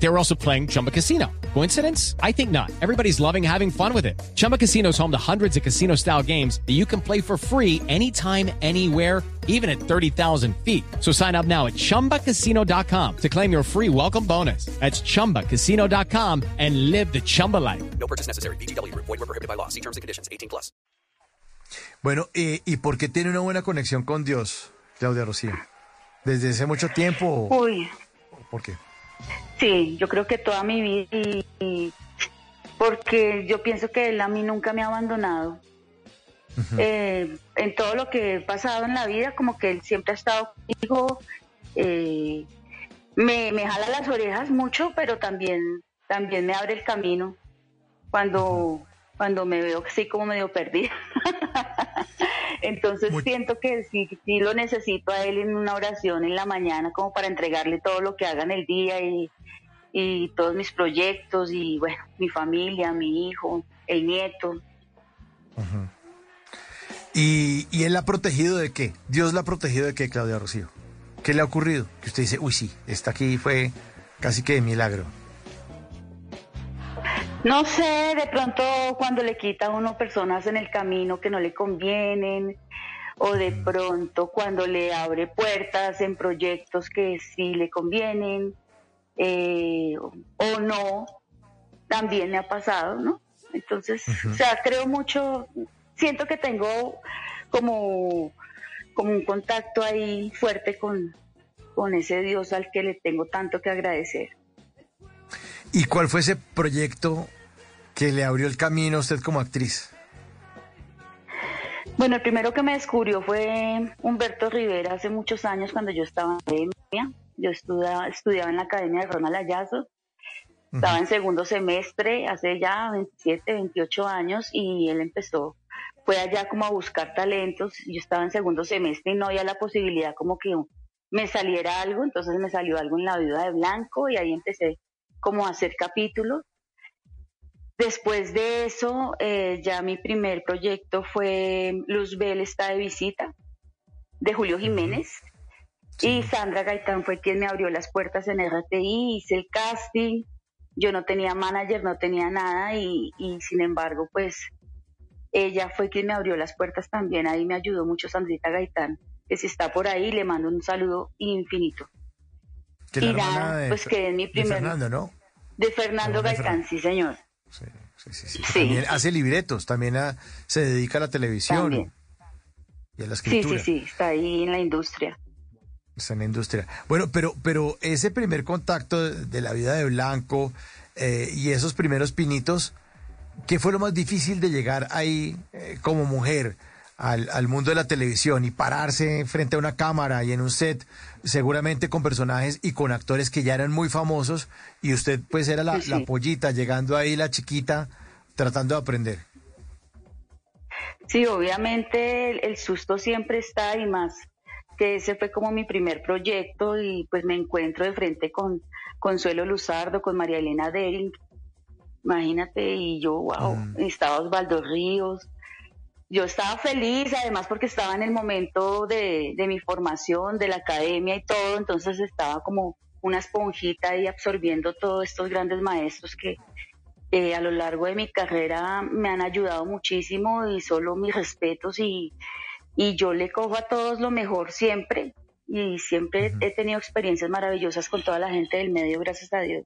They were also playing Chumba Casino. Coincidence? I think not. Everybody's loving having fun with it. Chumba Casino is home to hundreds of casino style games that you can play for free anytime, anywhere, even at 30,000 feet. So sign up now at chumbacasino.com to claim your free welcome bonus. That's chumbacasino.com and live the Chumba life. No purchase necessary. BGW. Void were prohibited by law. See terms and conditions. 18 plus. Bueno, eh, ¿y por qué tiene una buena conexión con Dios, Claudia Rocío? ¿Desde hace mucho tiempo? Uy, ¿Por qué? Sí, yo creo que toda mi vida y, y- porque yo pienso que él a mí nunca me ha abandonado. Eh, en todo lo que he pasado en la vida, como que él siempre ha estado conmigo, eh, me, me jala las orejas mucho, pero también, también me abre el camino cuando, cuando me veo así como medio perdida. Entonces Muy- siento que sí, sí lo necesito a él en una oración en la mañana como para entregarle todo lo que haga en el día y, y todos mis proyectos y bueno, mi familia, mi hijo, el nieto. ¿Y, ¿Y él la ha protegido de qué? ¿Dios la ha protegido de qué, Claudia Rocío? ¿Qué le ha ocurrido? Que usted dice, uy, sí, esta aquí fue casi que de milagro. No sé, de pronto cuando le quita a uno personas en el camino que no le convienen, o de pronto cuando le abre puertas en proyectos que sí le convienen, eh, o no, también me ha pasado, ¿no? Entonces, o sea, creo mucho, siento que tengo como, como un contacto ahí fuerte con, con ese Dios al que le tengo tanto que agradecer. ¿Y cuál fue ese proyecto que le abrió el camino a usted como actriz? Bueno, el primero que me descubrió fue Humberto Rivera hace muchos años cuando yo estaba en academia. Yo estudiaba, estudiaba en la Academia de Ronald Ayazo. Estaba en segundo semestre, hace ya 27, 28 años, y él empezó, fue allá como a buscar talentos. Yo estaba en segundo semestre y no había la posibilidad como que me saliera algo, entonces me salió algo en La Viuda de Blanco y ahí empecé como hacer capítulos. Después de eso, eh, ya mi primer proyecto fue Luzbel está de visita, de Julio Jiménez. Y Sandra Gaitán fue quien me abrió las puertas en RTI, hice el casting. Yo no tenía manager, no tenía nada y, y sin embargo, pues ella fue quien me abrió las puertas también. Ahí me ayudó mucho Sandrita Gaitán, que si está por ahí le mando un saludo infinito. Que Y nada, de, pues quedé en mi de primer- Fernando, ¿no? De Fernando Hermana de Gaitán, sí señor. Sí, sí, sí. sí. Sí. También hace libretos, también a- se dedica a la televisión También. y a la Sí, escritura. sí, sí, está ahí en la industria. Está en la industria. Bueno, pero, pero ese primer contacto de, de la vida de Blanco eh, y esos primeros pinitos, ¿qué fue lo más difícil de llegar ahí eh, como mujer al, al mundo de la televisión y pararse frente a una cámara y en un set, seguramente con personajes y con actores que ya eran muy famosos y usted pues era la, Sí, la pollita, llegando ahí la chiquita, tratando de aprender? Sí, obviamente el, el susto siempre está y más que ese fue como mi primer proyecto y pues me encuentro de frente con Consuelo Luzardo, con María Elena Dering, imagínate, y yo, wow, Mm. estaba Osvaldo Ríos. Yo estaba feliz, además porque estaba en el momento de, de mi formación, de la academia y todo, entonces estaba como una esponjita ahí absorbiendo todos estos grandes maestros que, eh, a lo largo de mi carrera me han ayudado muchísimo y solo mis respetos y, y yo le cojo a todos lo mejor siempre y siempre he tenido experiencias maravillosas con toda la gente del medio, gracias a Dios.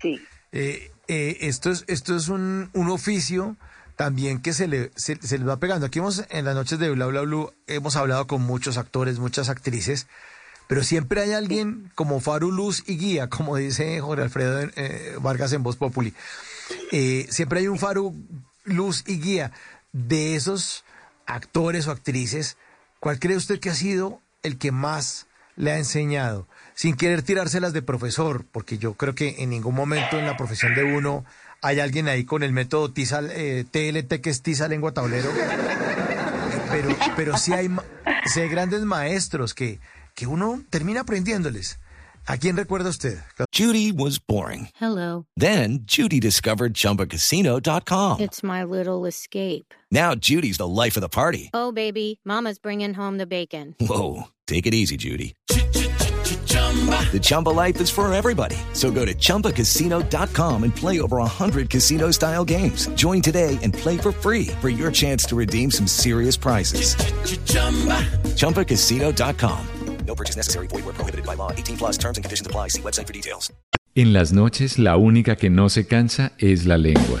Sí, Eh, eh, esto es, esto es un, un oficio también que se le, se, se le va pegando. Aquí hemos, en las noches de Bla Bla Blue, hemos hablado con muchos actores, muchas actrices, pero siempre hay alguien como faro, luz y guía, como dice Jorge Alfredo eh, Vargas en Voz Populi. Eh, siempre hay un faro, luz y guía de esos actores o actrices. ¿Cuál cree usted que ha sido el que más le ha enseñado? Sin querer tirárselas de profesor, porque yo creo que en ningún momento en la profesión de uno hay alguien ahí con el método eh, TLT, que es TISA lengua tablero. Pero, pero sí, hay, sí hay grandes maestros que, que uno termina aprendiéndoles. ¿A quién recuerda usted? Judy was boring. Hello. Then Judy discovered ChumbaCasino.com. It's my little escape. Now Judy's the life of the party. Oh, baby, Mama's bringing home the bacon. Whoa, take it easy, Judy. The Chumba life is for everybody. So go to ChumbaCasino.com and play over 100 casino style games. Join today and play for free for your chance to redeem some serious prizes. ChumbaCasino.com. No purchase necessary. Void where prohibited by law. 18 plus terms and conditions apply. See website for details. En las noches la única que no se cansa es la lengua.